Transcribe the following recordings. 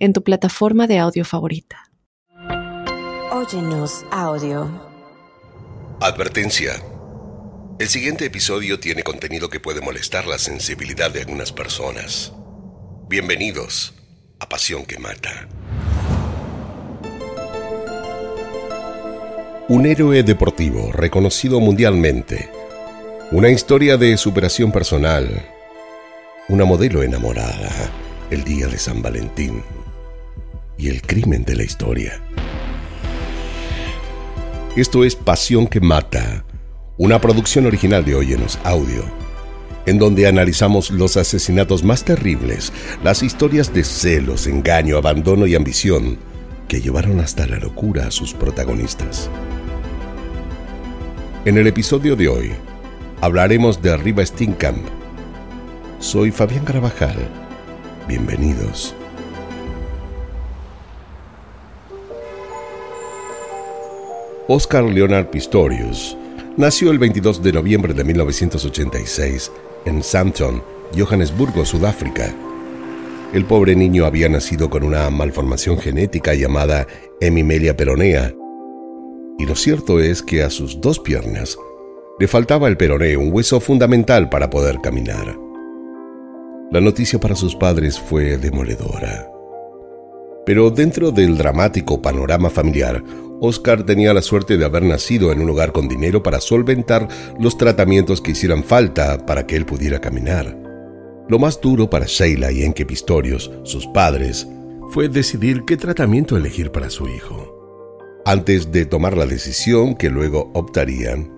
en tu plataforma de audio favorita. Óyenos audio. Advertencia. El siguiente episodio tiene contenido que puede molestar la sensibilidad de algunas personas. Bienvenidos a Pasión que Mata. Un héroe deportivo reconocido mundialmente. Una historia de superación personal. Una modelo enamorada el día de San Valentín y el crimen de la historia. Esto es Pasión que Mata, una producción original de Óyenos Audio, en donde analizamos los asesinatos más terribles, las historias de celos, engaño, abandono y ambición que llevaron hasta la locura a sus protagonistas. En el episodio de hoy hablaremos de Arriba Steenkamp. Soy Fabián Carabajal. Bienvenidos. Oscar Leonard Pistorius nació el 22 de noviembre de 1986 en Sampton, Johannesburgo, Sudáfrica. El pobre niño había nacido con una malformación genética llamada hemimelia peronea, y lo cierto es que a sus dos piernas le faltaba el peroné, un hueso fundamental para poder caminar. La noticia para sus padres fue demoledora. Pero dentro del dramático panorama familiar, Oscar tenía la suerte de haber nacido en un hogar con dinero para solventar los tratamientos que hicieran falta para que él pudiera caminar. Lo más duro para Sheila y Enke Pistorius, sus padres, fue decidir qué tratamiento elegir para su hijo. Antes de tomar la decisión que luego optarían,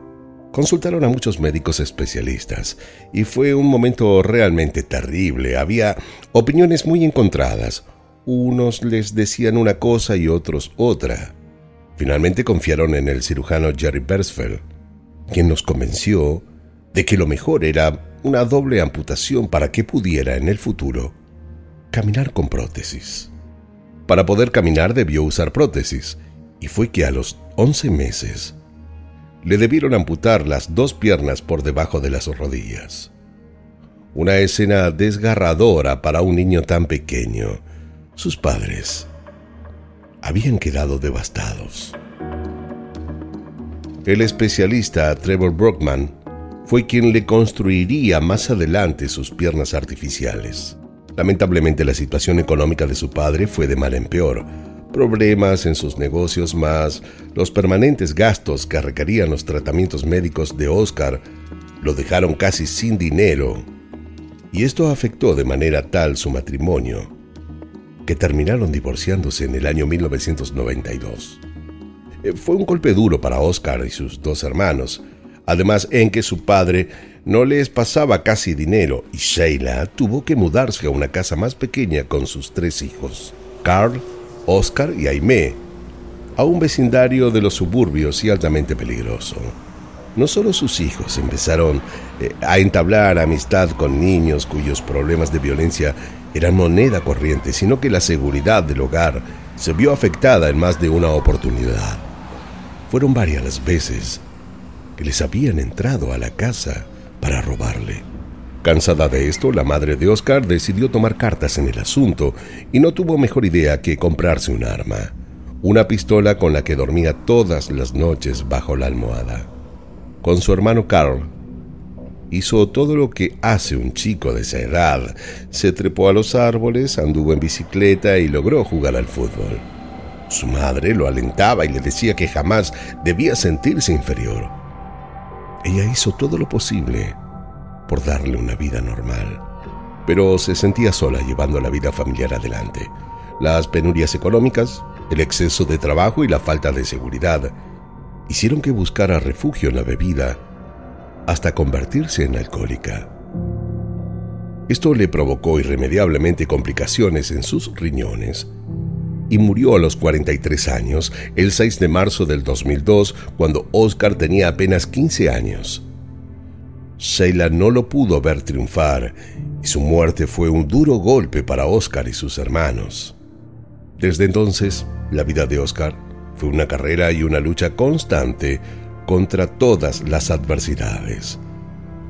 consultaron a muchos médicos especialistas y fue un momento realmente terrible. Había opiniones muy encontradas. Unos les decían una cosa y otros otra. Finalmente confiaron en el cirujano Jerry Bersfeld, quien nos convenció de que lo mejor era una doble amputación para que pudiera en el futuro caminar con prótesis. Para poder caminar debió usar prótesis, y fue que a los 11 meses le debieron amputar las dos piernas por debajo de las rodillas. Una escena desgarradora para un niño tan pequeño. Sus padres habían quedado devastados. El especialista Trevor Brockman fue quien le construiría más adelante sus piernas artificiales. Lamentablemente la situación económica de su padre fue de mal en peor. Problemas en sus negocios más los permanentes gastos que requerían los tratamientos médicos de Oscar lo dejaron casi sin dinero. Y esto afectó de manera tal su matrimonio que terminaron divorciándose en el año 1992. Eh, fue un golpe duro para Oscar y sus dos hermanos, además en que su padre no les pasaba casi dinero y Sheila tuvo que mudarse a una casa más pequeña con sus tres hijos, Carl, Oscar y Aimee, a un vecindario de los suburbios y altamente peligroso. No solo sus hijos empezaron eh, a entablar amistad con niños cuyos problemas de violencia eran moneda corriente, sino que la seguridad del hogar se vio afectada en más de una oportunidad. Fueron varias las veces que les habían entrado a la casa para robarle. Cansada de esto, la madre de Oscar decidió tomar cartas en el asunto y no tuvo mejor idea que comprarse un arma, una pistola con la que dormía todas las noches bajo la almohada. Con su hermano Carl, hizo todo lo que hace un chico de esa edad. Se trepó a los árboles, anduvo en bicicleta y logró jugar al fútbol. Su madre lo alentaba y le decía que jamás debía sentirse inferior. Ella hizo todo lo posible por darle una vida normal, pero se sentía sola llevando la vida familiar adelante. Las penurias económicas, el exceso de trabajo y la falta de seguridad hicieron que buscara refugio en la bebida hasta convertirse en alcohólica. Esto le provocó irremediablemente complicaciones en sus riñones y murió a los 43 años, el 6 de marzo del 2002, cuando Oscar tenía apenas 15 años. Sheila no lo pudo ver triunfar y su muerte fue un duro golpe para Oscar y sus hermanos. Desde entonces, la vida de Oscar fue una carrera y una lucha constante contra todas las adversidades.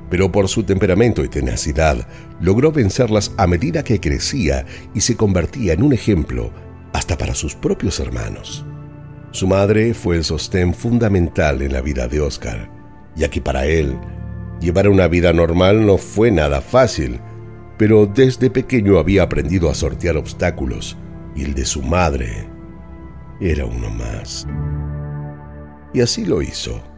Pero por su temperamento y tenacidad, logró vencerlas a medida que crecía y se convertía en un ejemplo hasta para sus propios hermanos. Su madre fue el sostén fundamental en la vida de Oscar, ya que para él, llevar una vida normal no fue nada fácil, pero desde pequeño había aprendido a sortear obstáculos, y el de su madre era uno más. Y así lo hizo.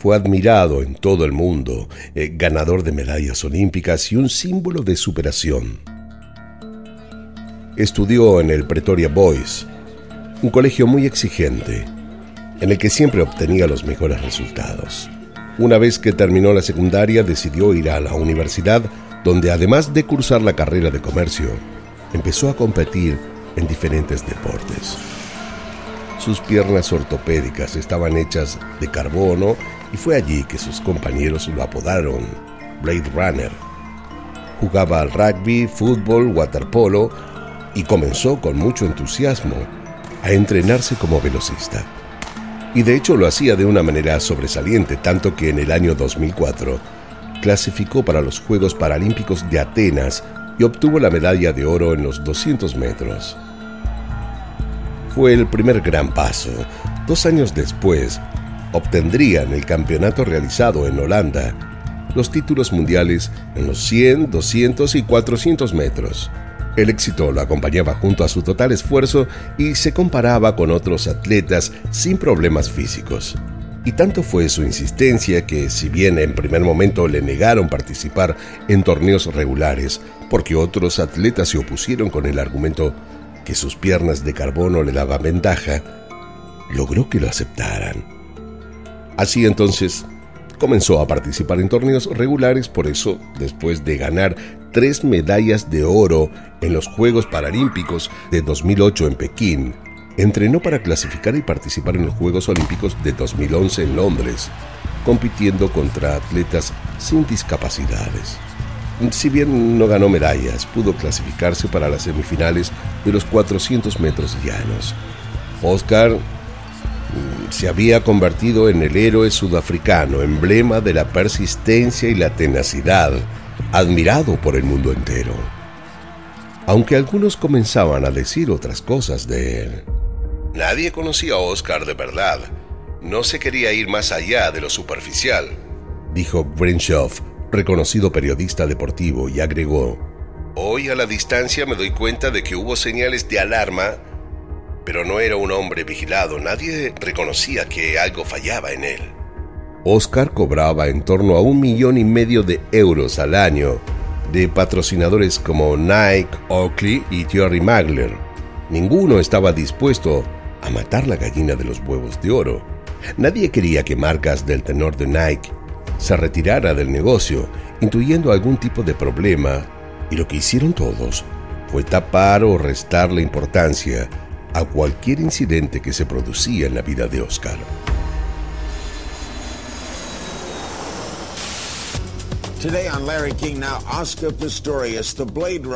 Fue admirado en todo el mundo, eh, ganador de medallas olímpicas y un símbolo de superación. Estudió en el Pretoria Boys, un colegio muy exigente, en el que siempre obtenía los mejores resultados. Una vez que terminó la secundaria decidió ir a la universidad, donde además de cursar la carrera de comercio, empezó a competir en diferentes deportes. Sus piernas ortopédicas estaban hechas de carbono y fue allí que sus compañeros lo apodaron Blade Runner. Jugaba al rugby, fútbol, waterpolo y comenzó con mucho entusiasmo a entrenarse como velocista. Y de hecho lo hacía de una manera sobresaliente, tanto que en el año 2004 clasificó para los Juegos Paralímpicos de Atenas y obtuvo la medalla de oro en los 200 metros. Fue el primer gran paso. Dos años después, obtendrían el campeonato realizado en Holanda, los títulos mundiales en los 100, 200 y 400 metros. El éxito lo acompañaba junto a su total esfuerzo y se comparaba con otros atletas sin problemas físicos. Y tanto fue su insistencia que, si bien en primer momento le negaron participar en torneos regulares, porque otros atletas se opusieron con el argumento que sus piernas de carbono le daban ventaja, logró que lo aceptaran. Así entonces comenzó a participar en torneos regulares, por eso, después de ganar tres medallas de oro en los Juegos Paralímpicos de 2008 en Pekín, entrenó para clasificar y participar en los Juegos Olímpicos de 2011 en Londres, compitiendo contra atletas sin discapacidades. Si bien no ganó medallas, pudo clasificarse para las semifinales de los 400 metros llanos. Oscar se había convertido en el héroe sudafricano, emblema de la persistencia y la tenacidad, admirado por el mundo entero. Aunque algunos comenzaban a decir otras cosas de él. Nadie conocía a Oscar de verdad. No se quería ir más allá de lo superficial, dijo Brenshaw, reconocido periodista deportivo, y agregó, Hoy a la distancia me doy cuenta de que hubo señales de alarma pero no era un hombre vigilado, nadie reconocía que algo fallaba en él. Oscar cobraba en torno a un millón y medio de euros al año de patrocinadores como Nike, Oakley y Thierry Magler. Ninguno estaba dispuesto a matar la gallina de los huevos de oro. Nadie quería que marcas del tenor de Nike se retirara del negocio, intuyendo algún tipo de problema, y lo que hicieron todos fue tapar o restar la importancia a cualquier incidente que se producía en la vida de Oscar.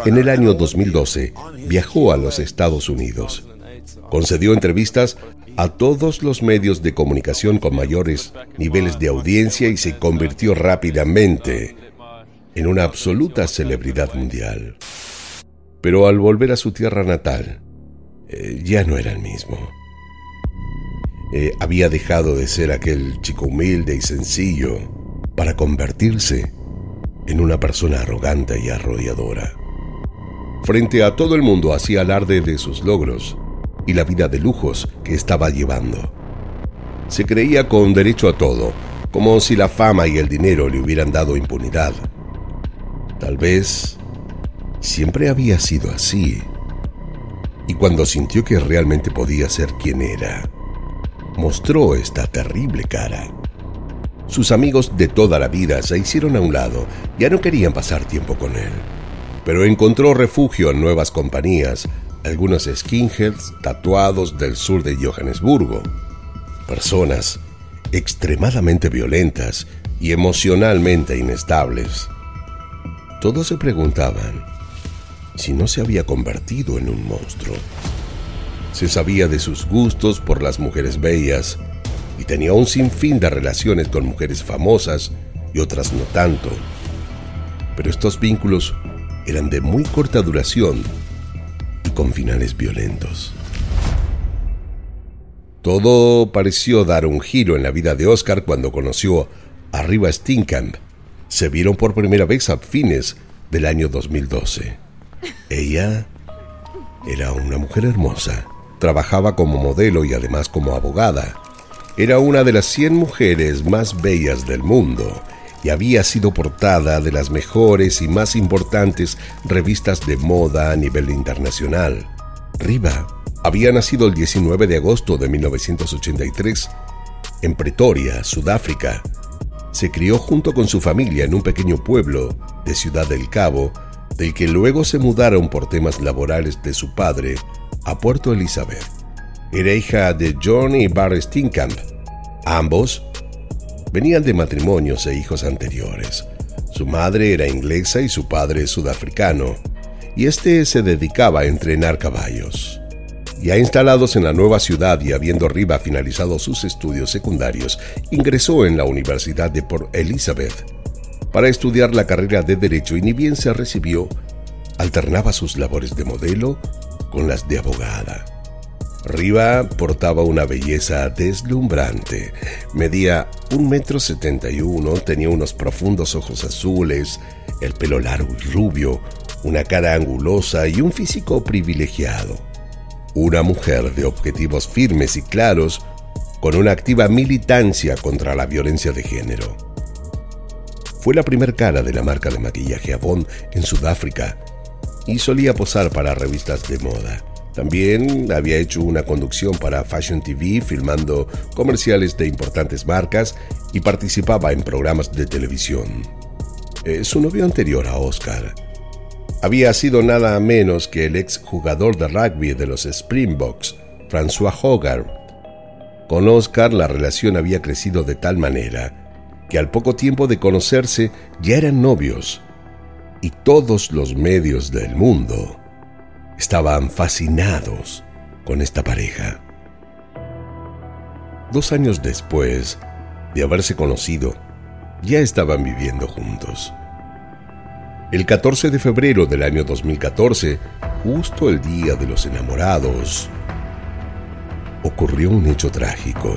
En el año 2012 viajó a los Estados Unidos. Concedió entrevistas a todos los medios de comunicación con mayores niveles de audiencia y se convirtió rápidamente en una absoluta celebridad mundial. Pero al volver a su tierra natal, eh, ya no era el mismo. Eh, había dejado de ser aquel chico humilde y sencillo para convertirse en una persona arrogante y arrolladora. Frente a todo el mundo hacía alarde de sus logros y la vida de lujos que estaba llevando. Se creía con derecho a todo, como si la fama y el dinero le hubieran dado impunidad. Tal vez siempre había sido así y cuando sintió que realmente podía ser quien era, mostró esta terrible cara. Sus amigos de toda la vida se hicieron a un lado, ya no querían pasar tiempo con él, pero encontró refugio en nuevas compañías, algunos skinheads tatuados del sur de Johannesburgo, personas extremadamente violentas y emocionalmente inestables. Todos se preguntaban si no se había convertido en un monstruo. Se sabía de sus gustos por las mujeres bellas y tenía un sinfín de relaciones con mujeres famosas y otras no tanto. Pero estos vínculos eran de muy corta duración y con finales violentos. Todo pareció dar un giro en la vida de Oscar cuando conoció a Riva Steenkamp. Se vieron por primera vez a fines del año 2012. Ella era una mujer hermosa. Trabajaba como modelo y además como abogada. Era una de las 100 mujeres más bellas del mundo y había sido portada de las mejores y más importantes revistas de moda a nivel internacional. Riva había nacido el 19 de agosto de 1983 en Pretoria, Sudáfrica. Se crió junto con su familia en un pequeño pueblo de Ciudad del Cabo, del que luego se mudaron por temas laborales de su padre a Puerto Elizabeth. Era hija de John y Barry Steenkamp. Ambos venían de matrimonios e hijos anteriores. Su madre era inglesa y su padre sudafricano, y este se dedicaba a entrenar caballos. Ya instalados en la nueva ciudad y habiendo Riva finalizado sus estudios secundarios, ingresó en la Universidad de Port Elizabeth para estudiar la carrera de Derecho y ni bien se recibió, alternaba sus labores de modelo con las de abogada. Riva portaba una belleza deslumbrante. Medía un metro setenta y uno, tenía unos profundos ojos azules, el pelo largo y rubio, una cara angulosa y un físico privilegiado. Una mujer de objetivos firmes y claros, con una activa militancia contra la violencia de género. Fue la primer cara de la marca de maquillaje Avon en Sudáfrica y solía posar para revistas de moda. También había hecho una conducción para Fashion TV filmando comerciales de importantes marcas y participaba en programas de televisión. Eh, su novio anterior a Oscar había sido nada menos que el ex jugador de rugby de los Springboks, François Hogarth. Con Oscar la relación había crecido de tal manera que al poco tiempo de conocerse ya eran novios y todos los medios del mundo estaban fascinados con esta pareja. Dos años después de haberse conocido, ya estaban viviendo juntos. El 14 de febrero del año 2014, justo el día de los enamorados, ocurrió un hecho trágico.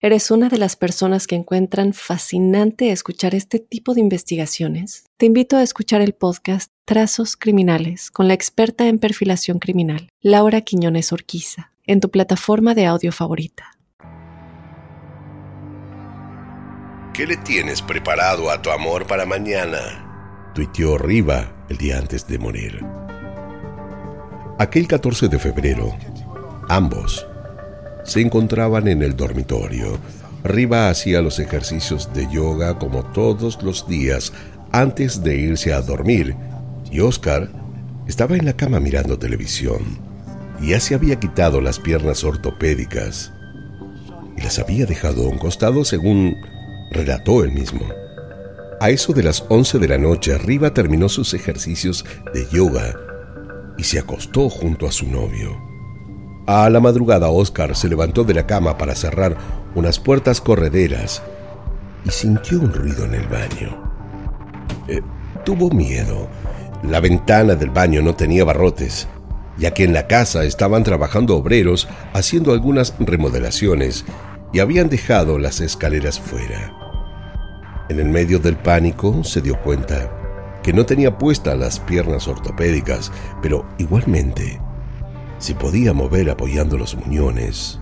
eres una de las personas que encuentran fascinante escuchar este tipo de investigaciones, te invito a escuchar el podcast Trazos Criminales con la experta en perfilación criminal, Laura Quiñones Orquiza en tu plataforma de audio favorita. ¿Qué le tienes preparado a tu amor para mañana? Tuiteó Riva el día antes de morir. Aquel 14 de febrero, ambos se encontraban en el dormitorio. Riva hacía los ejercicios de yoga como todos los días antes de irse a dormir y Oscar estaba en la cama mirando televisión ya se había quitado las piernas ortopédicas y las había dejado a un costado según relató él mismo. A eso de las 11 de la noche, Arriba terminó sus ejercicios de yoga y se acostó junto a su novio. A la madrugada, Oscar se levantó de la cama para cerrar unas puertas correderas y sintió un ruido en el baño. Eh, tuvo miedo. La ventana del baño no tenía barrotes ya que en la casa estaban trabajando obreros haciendo algunas remodelaciones y habían dejado las escaleras fuera. En el medio del pánico se dio cuenta que no tenía puestas las piernas ortopédicas, pero igualmente se podía mover apoyando los muñones.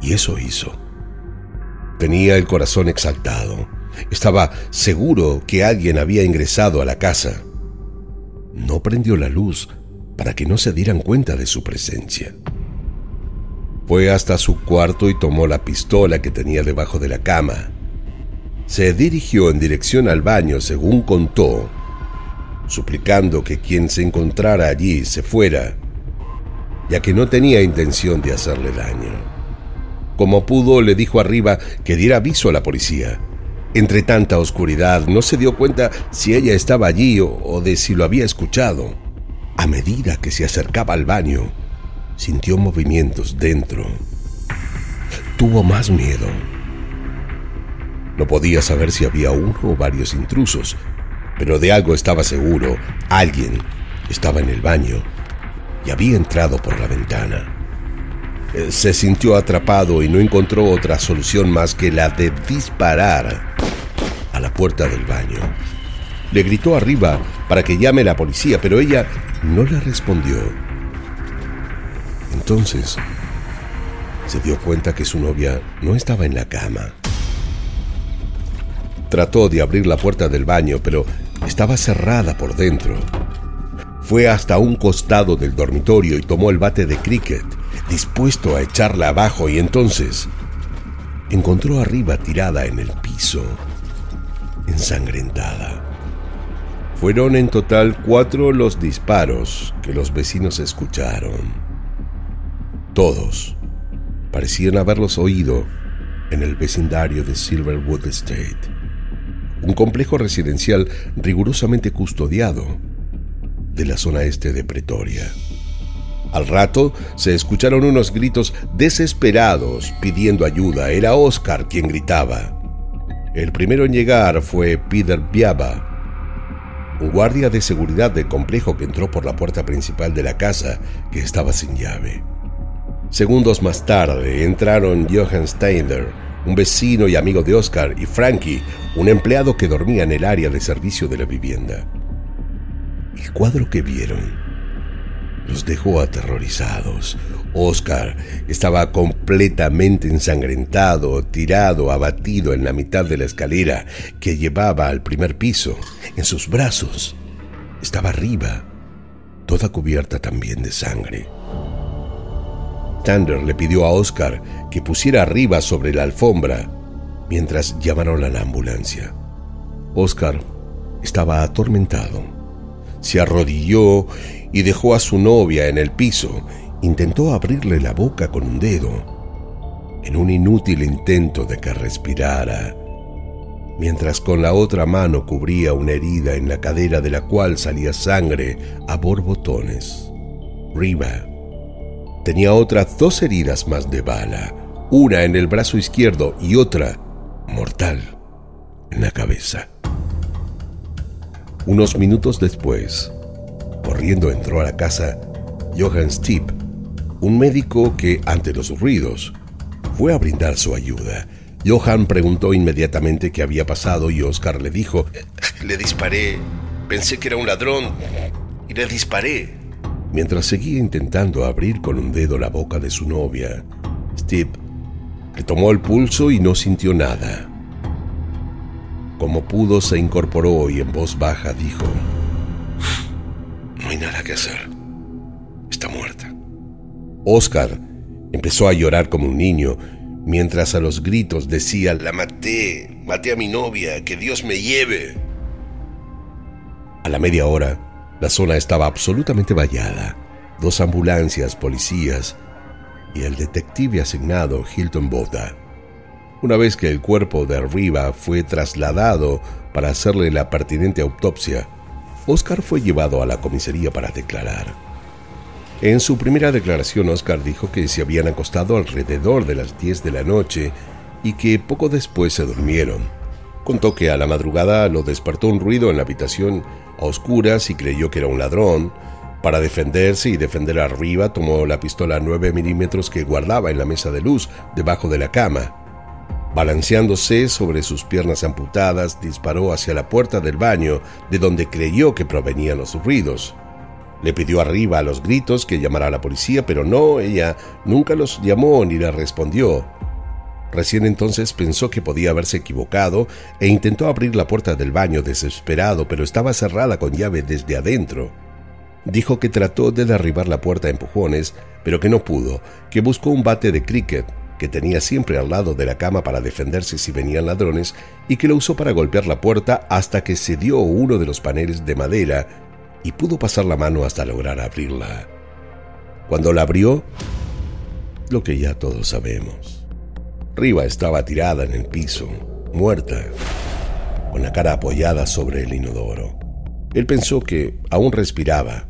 Y eso hizo. Tenía el corazón exaltado. Estaba seguro que alguien había ingresado a la casa. No prendió la luz para que no se dieran cuenta de su presencia. Fue hasta su cuarto y tomó la pistola que tenía debajo de la cama. Se dirigió en dirección al baño, según contó, suplicando que quien se encontrara allí se fuera, ya que no tenía intención de hacerle daño. Como pudo, le dijo arriba que diera aviso a la policía. Entre tanta oscuridad no se dio cuenta si ella estaba allí o, de si lo había escuchado. A medida que se acercaba al baño, sintió movimientos dentro. Tuvo más miedo. No podía saber si había uno o varios intrusos, pero de algo estaba seguro. Alguien estaba en el baño y había entrado por la ventana. Eh, se sintió atrapado y no encontró otra solución más que la de disparar a la puerta del baño. Le gritó arriba para que llame la policía, pero ella no le respondió. Entonces, se dio cuenta que su novia no estaba en la cama. Trató de abrir la puerta del baño, pero estaba cerrada por dentro. Fue hasta un costado del dormitorio y tomó el bate de cricket, dispuesto a echarla abajo, y entonces encontró arriba tirada en el piso, ensangrentada. Fueron en total cuatro los disparos que los vecinos escucharon. Todos parecían haberlos oído en el vecindario de Silverwood Estate, un complejo residencial rigurosamente custodiado de la zona este de Pretoria. Al rato se escucharon unos gritos desesperados pidiendo ayuda. Era Oscar quien gritaba. El primero en llegar fue Peter Biaba, un guardia de seguridad del complejo que entró por la puerta principal de la casa que estaba sin llave. Segundos más tarde entraron Johann Steiner, un vecino y amigo de Oscar, y Frankie, un empleado que dormía en el área de servicio de la vivienda. El cuadro que vieron los dejó aterrorizados. Oscar estaba completamente ensangrentado, tirado, abatido en la mitad de la escalera que llevaba al primer piso. En sus brazos estaba arriba, toda cubierta también de sangre. Tander le pidió a Oscar que pusiera arriba sobre la alfombra mientras llamaron a la ambulancia. Oscar estaba atormentado. Se arrodilló y dejó a su novia en el piso. Intentó abrirle la boca con un dedo, en un inútil intento de que respirara, mientras con la otra mano cubría una herida en la cadera de la cual salía sangre a borbotones. Riva Tenía otras dos heridas más de bala, una en el brazo izquierdo y otra, mortal, en la cabeza. Unos minutos después, corriendo entró a la casa Johann Stipp, un médico que, ante los ruidos, fue a brindar su ayuda. Johann preguntó inmediatamente qué había pasado y Oscar le dijo, le disparé, pensé que era un ladrón y le disparé. Mientras seguía intentando abrir con un dedo la boca de su novia, Steve le tomó el pulso y no sintió nada. Como pudo, se incorporó y en voz baja dijo, No hay nada que hacer. Está muerta. Oscar empezó a llorar como un niño, mientras a los gritos decía, La maté, maté a mi novia, que Dios me lleve. A la media hora, la zona estaba absolutamente vallada. Dos ambulancias, policías y el detective asignado Hilton Boda. Una vez que el cuerpo de Arriba fue trasladado para hacerle la pertinente autopsia, Oscar fue llevado a la comisaría para declarar. En su primera declaración, Oscar dijo que se habían acostado alrededor de las 10 de la noche y que poco después se durmieron. Contó que a la madrugada lo despertó un ruido en la habitación a oscuras y creyó que era un ladrón. Para defenderse y defender arriba, tomó la pistola 9 milímetros que guardaba en la mesa de luz debajo de la cama. Balanceándose sobre sus piernas amputadas, disparó hacia la puerta del baño, de donde creyó que provenían los ruidos. Le pidió arriba a los gritos que llamara a la policía, pero no, ella nunca los llamó ni le respondió. Recién entonces pensó que podía haberse equivocado e intentó abrir la puerta del baño desesperado, pero estaba cerrada con llave desde adentro. Dijo que trató de derribar la puerta a empujones, pero que no pudo, que buscó un bate de cricket que tenía siempre al lado de la cama para defenderse si venían ladrones y que lo usó para golpear la puerta hasta que se dio uno de los paneles de madera y pudo pasar la mano hasta lograr abrirla. Cuando la abrió, lo que ya todos sabemos. Riva estaba tirada en el piso, muerta, con la cara apoyada sobre el inodoro. Él pensó que aún respiraba.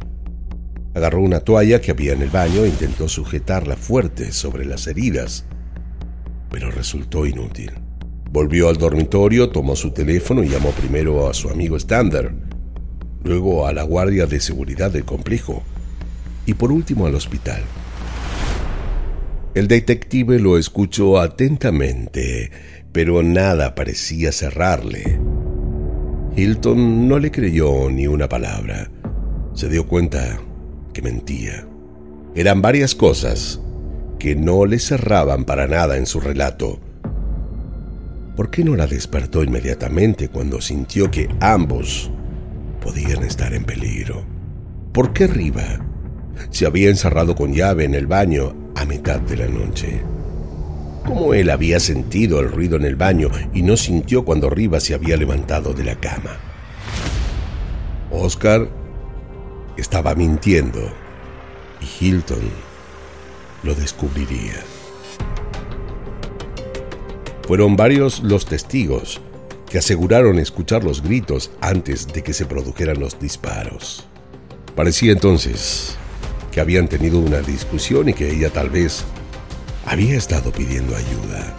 Agarró una toalla que había en el baño e intentó sujetarla fuerte sobre las heridas, pero resultó inútil. Volvió al dormitorio, tomó su teléfono y llamó primero a su amigo Stander, luego a la guardia de seguridad del complejo y por último al hospital. El detective lo escuchó atentamente, pero nada parecía cerrarle. Hilton no le creyó ni una palabra. Se dio cuenta que mentía. Eran varias cosas que no le cerraban para nada en su relato. ¿Por qué no la despertó inmediatamente cuando sintió que ambos podían estar en peligro? ¿Por qué Riva se había encerrado con llave en el baño a mitad de la noche? ¿Cómo él había sentido el ruido en el baño y no sintió cuando Riva se había levantado de la cama? Oscar estaba mintiendo y Hilton lo descubriría. Fueron varios los testigos que aseguraron escuchar los gritos antes de que se produjeran los disparos. Parecía entonces que habían tenido una discusión y que ella tal vez había estado pidiendo ayuda.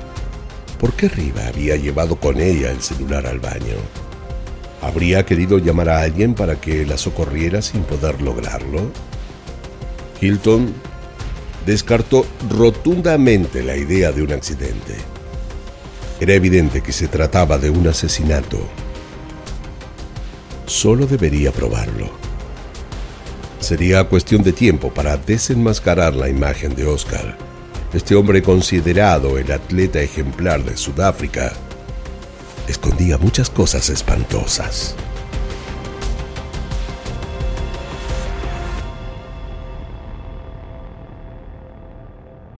¿Por qué Riva había llevado con ella el celular al baño? ¿Habría querido llamar a alguien para que la socorriera sin poder lograrlo? Hilton descartó rotundamente la idea de un accidente. Era evidente que se trataba de un asesinato. Solo debería probarlo. Sería cuestión de tiempo para desenmascarar la imagen de Oscar, este hombre considerado el atleta ejemplar de Sudáfrica. Escondía muchas cosas espantosas.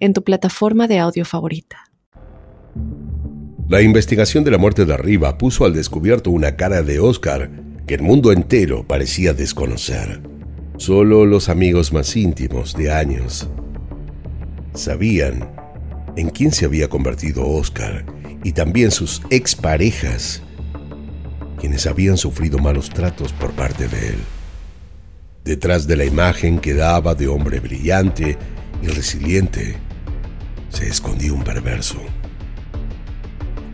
en tu plataforma de audio favorita. La investigación de la muerte de Arriba puso al descubierto una cara de Oscar que el mundo entero parecía desconocer. Solo los amigos más íntimos de años sabían en quién se había convertido Oscar y también sus exparejas, quienes habían sufrido malos tratos por parte de él. Detrás de la imagen que daba de hombre brillante y resiliente, se escondía un perverso.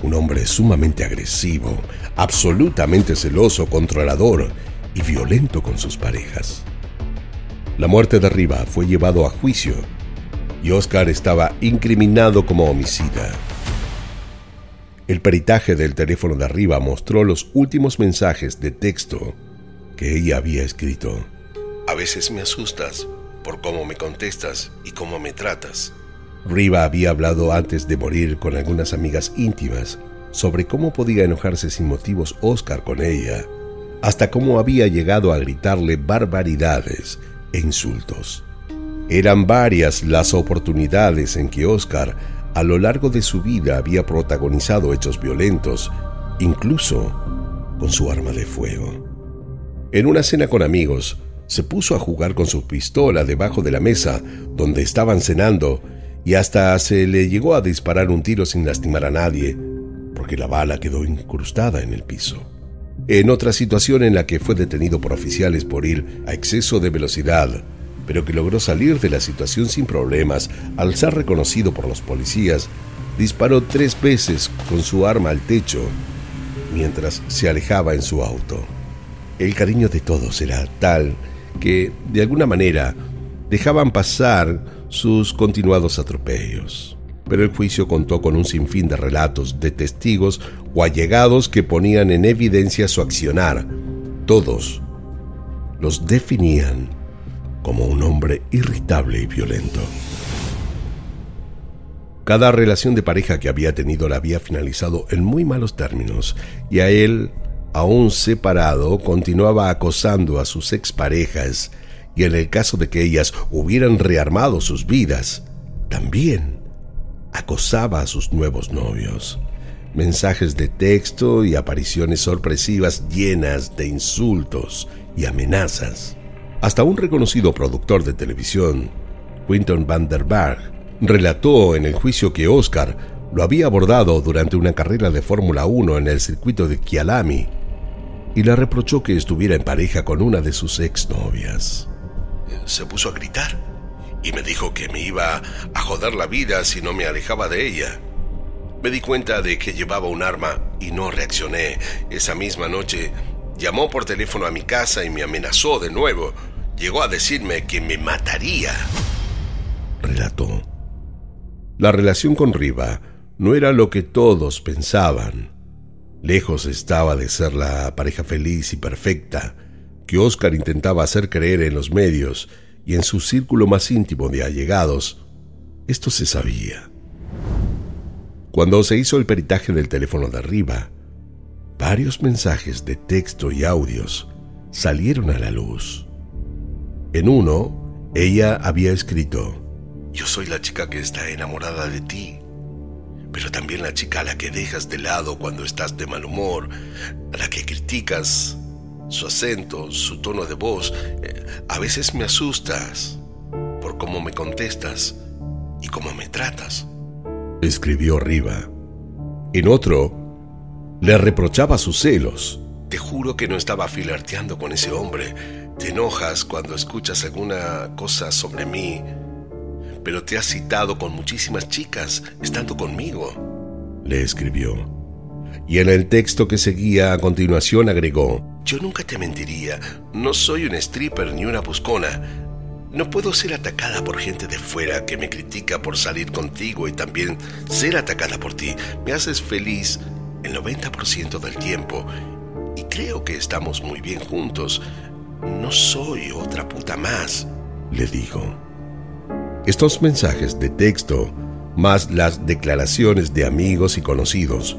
Un hombre sumamente agresivo, absolutamente celoso, controlador y violento con sus parejas. La muerte de Riva fue llevado a juicio y Oscar estaba incriminado como homicida. El peritaje del teléfono de arriba mostró los últimos mensajes de texto que ella había escrito. A veces me asustas por cómo me contestas y cómo me tratas. Riva había hablado antes de morir con algunas amigas íntimas sobre cómo podía enojarse sin motivos Oscar con ella, hasta cómo había llegado a gritarle barbaridades e insultos. Eran varias las oportunidades en que Oscar a lo largo de su vida había protagonizado hechos violentos, incluso con su arma de fuego. En una cena con amigos, se puso a jugar con su pistola debajo de la mesa donde estaban cenando y hasta se le llegó a disparar un tiro sin lastimar a nadie, porque la bala quedó incrustada en el piso. En otra situación en la que fue detenido por oficiales por ir a exceso de velocidad, pero que logró salir de la situación sin problemas al ser reconocido por los policías, disparó tres veces con su arma al techo mientras se alejaba en su auto. El cariño de todos era tal que, de alguna manera, dejaban pasar sus continuados atropellos. Pero el juicio contó con un sinfín de relatos de testigos o allegados que ponían en evidencia su accionar. Todos los definían como un hombre irritable y violento. Cada relación de pareja que había tenido la había finalizado en muy malos términos y a él, aún separado, continuaba acosando a sus exparejas y en el caso de que ellas hubieran rearmado sus vidas, también acosaba a sus nuevos novios. Mensajes de texto y apariciones sorpresivas llenas de insultos y amenazas. Hasta un reconocido productor de televisión, Quinton van der Berg, relató en el juicio que Oscar lo había abordado durante una carrera de Fórmula 1 en el circuito de Kialami y le reprochó que estuviera en pareja con una de sus exnovias se puso a gritar y me dijo que me iba a joder la vida si no me alejaba de ella. Me di cuenta de que llevaba un arma y no reaccioné. Esa misma noche llamó por teléfono a mi casa y me amenazó de nuevo. Llegó a decirme que me mataría. Relató. La relación con Riva no era lo que todos pensaban. Lejos estaba de ser la pareja feliz y perfecta que Oscar intentaba hacer creer en los medios y en su círculo más íntimo de allegados, esto se sabía. Cuando se hizo el peritaje del teléfono de arriba, varios mensajes de texto y audios salieron a la luz. En uno, ella había escrito, Yo soy la chica que está enamorada de ti, pero también la chica a la que dejas de lado cuando estás de mal humor, a la que criticas su acento, su tono de voz. Eh, a veces me asustas por cómo me contestas y cómo me tratas. Escribió Riva. En otro, le reprochaba sus celos. Te juro que no estaba filarteando con ese hombre. Te enojas cuando escuchas alguna cosa sobre mí, pero te has citado con muchísimas chicas estando conmigo, le escribió. Y en el texto que seguía a continuación agregó, yo nunca te mentiría, no soy un stripper ni una buscona. No puedo ser atacada por gente de fuera que me critica por salir contigo y también ser atacada por ti. Me haces feliz el 90% del tiempo y creo que estamos muy bien juntos. No soy otra puta más, le dijo. Estos mensajes de texto, más las declaraciones de amigos y conocidos,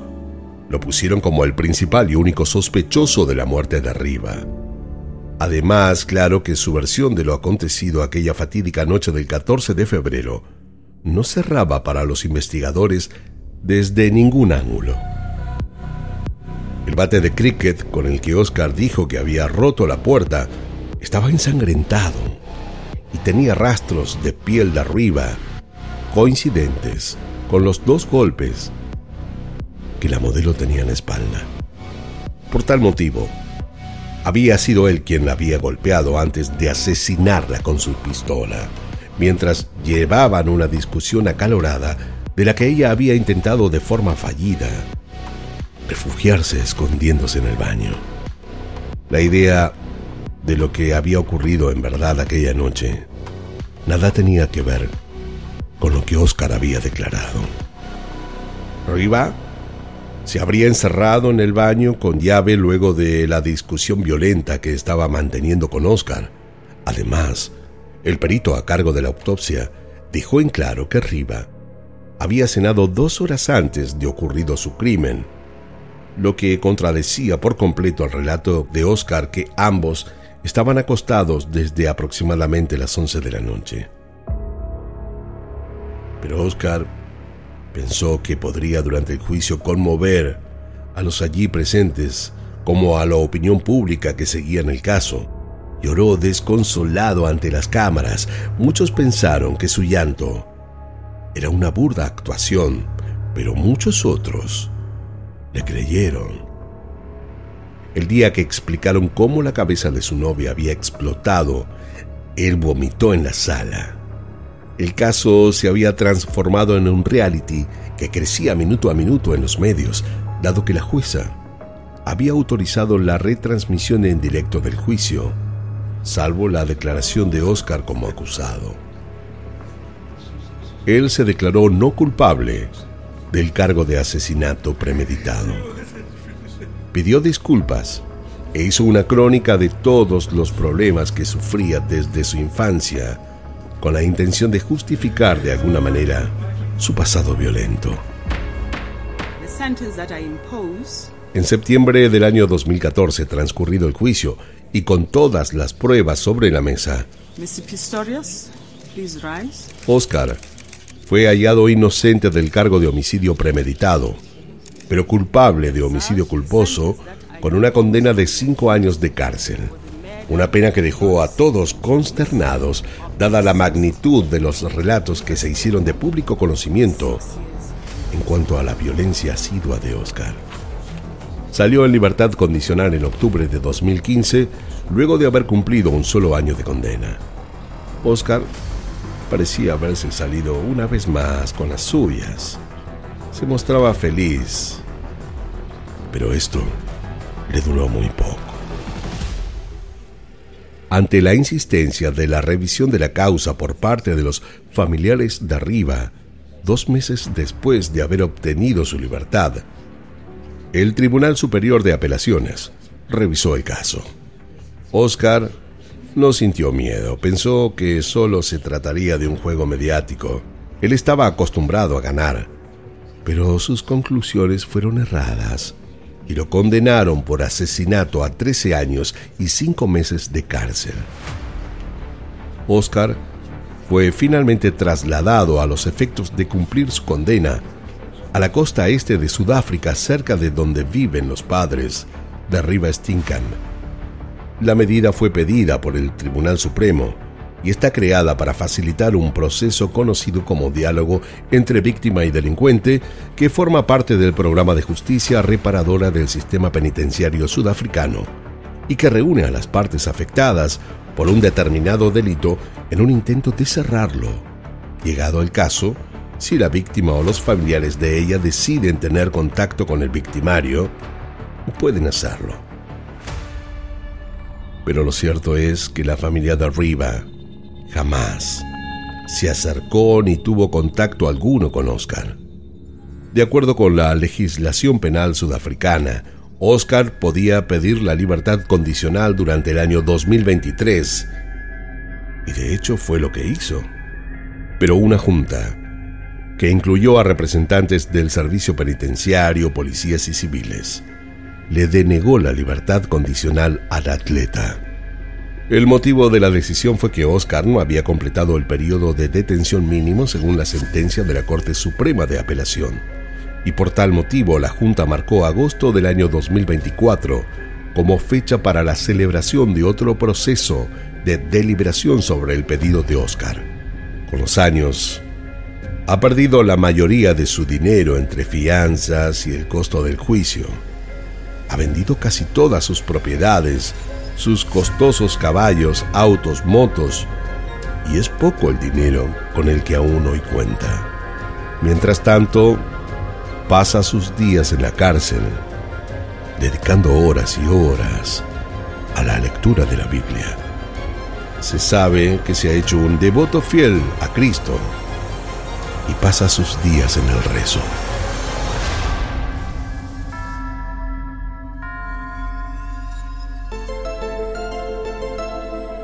lo pusieron como el principal y único sospechoso de la muerte de Riva. Además, claro que su versión de lo acontecido aquella fatídica noche del 14 de febrero no cerraba para los investigadores desde ningún ángulo. El bate de cricket con el que Oscar dijo que había roto la puerta estaba ensangrentado y tenía rastros de piel de arriba coincidentes con los dos golpes que la modelo tenía en la espalda. Por tal motivo, había sido él quien la había golpeado antes de asesinarla con su pistola, mientras llevaban una discusión acalorada de la que ella había intentado de forma fallida refugiarse escondiéndose en el baño. La idea de lo que había ocurrido en verdad aquella noche nada tenía que ver con lo que Oscar había declarado. Riva se habría encerrado en el baño con llave luego de la discusión violenta que estaba manteniendo con Oscar. Además, el perito a cargo de la autopsia dejó en claro que Riva había cenado dos horas antes de ocurrido su crimen, lo que contradecía por completo el relato de Oscar que ambos estaban acostados desde aproximadamente las 11 de la noche. Pero Oscar Pensó que podría durante el juicio conmover a los allí presentes como a la opinión pública que seguía en el caso. Lloró desconsolado ante las cámaras. Muchos pensaron que su llanto era una burda actuación, pero muchos otros Le creyeron. El día que explicaron cómo la cabeza de su novia había explotado, él vomitó en la sala. El caso se había transformado en un reality que crecía minuto a minuto en los medios, dado que la jueza había autorizado la retransmisión en directo del juicio, salvo la declaración de Oscar como acusado. Él se declaró no culpable del cargo de asesinato premeditado. Pidió disculpas e hizo una crónica de todos los problemas que sufría desde su infancia, con la intención de justificar de alguna manera su pasado violento. En septiembre del año 2014, transcurrido el juicio y con todas las pruebas sobre la mesa, Oscar fue hallado inocente del cargo de homicidio premeditado, pero culpable de homicidio culposo con una condena de cinco años de cárcel. Una pena que dejó a todos consternados, dada la magnitud de los relatos que se hicieron de público conocimiento en cuanto a la violencia asidua de Oscar. Salió en libertad condicional en octubre de 2015, luego de haber cumplido un solo año de condena. Oscar parecía haberse salido una vez más con las suyas. Se mostraba feliz. Pero esto le duró muy poco. Ante la insistencia de la revisión de la causa por parte de los familiares de arriba, dos meses después de haber obtenido su libertad, el Tribunal Superior de Apelaciones revisó el caso. Oscar no sintió miedo, pensó que solo se trataría de un juego mediático. Él estaba acostumbrado a ganar, pero sus conclusiones fueron erradas y lo condenaron por asesinato a 13 años y 5 meses de cárcel. Oscar fue finalmente trasladado a los efectos de cumplir su condena a la costa este de Sudáfrica, cerca de donde viven los padres de Riva Stinkham. La medida fue pedida por el Tribunal Supremo y está creada para facilitar un proceso conocido como diálogo entre víctima y delincuente que forma parte del programa de justicia reparadora del sistema penitenciario sudafricano y que reúne a las partes afectadas por un determinado delito en un intento de cerrarlo. Llegado el caso, si la víctima o los familiares de ella deciden tener contacto con el victimario, pueden hacerlo. Pero lo cierto es que la familia de Arriba Jamás se acercó ni tuvo contacto alguno con Oscar. De acuerdo con la legislación penal sudafricana, Oscar podía pedir la libertad condicional durante el año 2023. Y de hecho fue lo que hizo. Pero una junta, que incluyó a representantes del servicio penitenciario, policías y civiles, le denegó la libertad condicional al atleta. El motivo de la decisión fue que Oscar no había completado el periodo de detención mínimo según la sentencia de la Corte Suprema de Apelación, y por tal motivo la Junta marcó agosto del año 2024 como fecha para la celebración de otro proceso de deliberación sobre el pedido de Oscar. Con los años, ha perdido la mayoría de su dinero entre fianzas y el costo del juicio. Ha vendido casi todas sus propiedades sus costosos caballos, autos, motos, y es poco el dinero con el que aún hoy cuenta. Mientras tanto, pasa sus días en la cárcel, dedicando horas y horas a la lectura de la Biblia. Se sabe que se ha hecho un devoto fiel a Cristo y pasa sus días en el rezo.